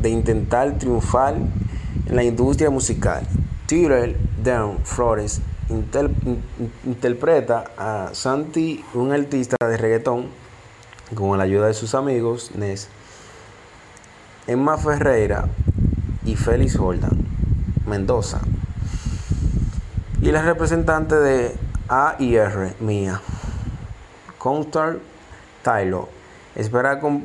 de intentar triunfar en la industria musical. Tyrell Down Flores inter- in- in- interpreta a Santi, un artista de reggaetón, con la ayuda de sus amigos Nes, Emma Ferreira y Félix Jordan Mendoza. Y la representante de AIR, Mía, Constar Tylo. Espera con,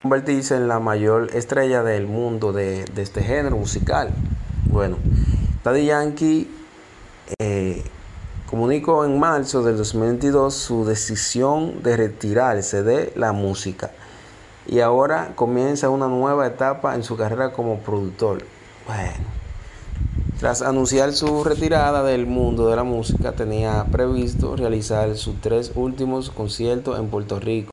Convertirse en la mayor estrella del mundo de, este género musical. Bueno, Daddy Yankee eh, comunicó en marzo del 2022 su decisión de retirarse de la música y ahora comienza una nueva etapa en su carrera como productor. Bueno, tras anunciar su retirada del mundo de la música, tenía previsto realizar sus tres últimos conciertos en Puerto Rico.